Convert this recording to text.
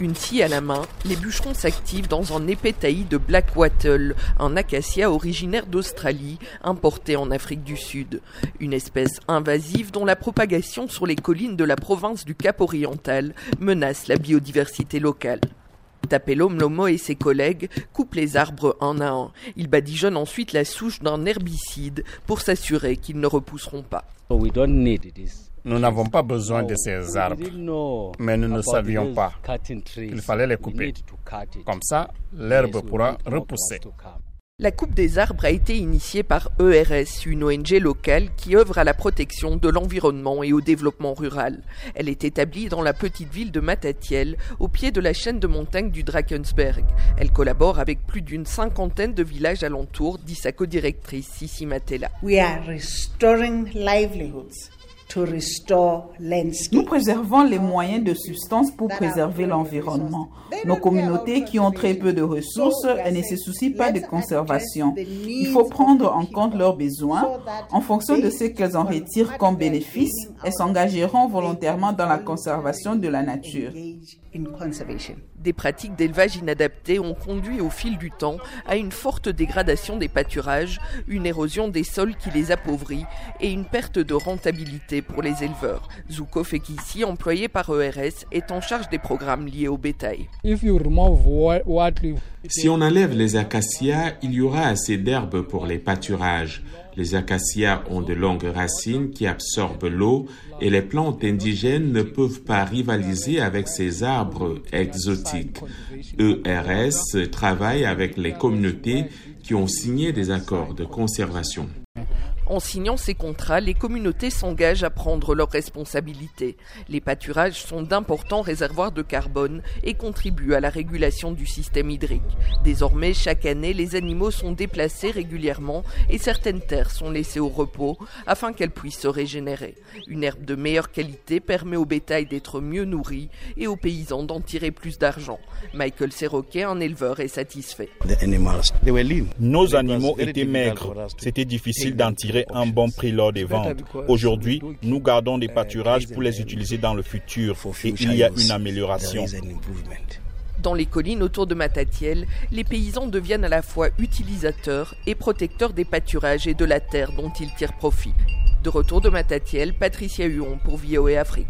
Une scie à la main, les bûcherons s'activent dans un épais taillis de Black Wattle, un acacia originaire d'Australie, importé en Afrique du Sud. Une espèce invasive dont la propagation sur les collines de la province du Cap oriental menace la biodiversité locale. Tapelo Mlomo et ses collègues coupent les arbres un à un. Ils badigeonnent ensuite la souche d'un herbicide pour s'assurer qu'ils ne repousseront pas. Nous n'avons pas besoin de ces arbres, mais nous ne savions pas qu'il fallait les couper. Comme ça, l'herbe pourra repousser. La coupe des arbres a été initiée par ERS, une ONG locale qui œuvre à la protection de l'environnement et au développement rural. Elle est établie dans la petite ville de Matatiel, au pied de la chaîne de montagnes du Drakensberg. Elle collabore avec plus d'une cinquantaine de villages alentours, dit sa codirectrice Sissi Matela. We are restoring livelihoods nous préservons les moyens de substance pour préserver l'environnement. Nos communautés qui ont très peu de ressources ne se soucient pas de conservation. Il faut prendre en compte leurs besoins. En fonction de ce qu'elles en retirent comme bénéfice, elles s'engageront volontairement dans la conservation de la nature. Des pratiques d'élevage inadaptées ont conduit au fil du temps à une forte dégradation des pâturages, une érosion des sols qui les appauvrit et une perte de rentabilité pour les éleveurs. Zuko Fekissi, employé par ERS, est en charge des programmes liés au bétail. Si on enlève les acacias, il y aura assez d'herbes pour les pâturages. Les acacias ont de longues racines qui absorbent l'eau et les plantes indigènes ne peuvent pas rivaliser avec ces arbres exotiques. ERS travaille avec les communautés qui ont signé des accords de conservation. En signant ces contrats, les communautés s'engagent à prendre leurs responsabilités. Les pâturages sont d'importants réservoirs de carbone et contribuent à la régulation du système hydrique. Désormais, chaque année, les animaux sont déplacés régulièrement et certaines terres sont laissées au repos afin qu'elles puissent se régénérer. Une herbe de meilleure qualité permet au bétail d'être mieux nourri et aux paysans d'en tirer plus d'argent. Michael Serroquet, un éleveur, est satisfait. Nos animaux étaient maigres. C'était difficile d'en tirer un bon prix lors des ventes. Aujourd'hui, nous gardons des pâturages pour les utiliser dans le futur et il y a une amélioration. Dans les collines autour de Matatiel, les paysans deviennent à la fois utilisateurs et protecteurs des pâturages et de la terre dont ils tirent profit. De retour de Matatiel, Patricia Huon pour VOA Afrique.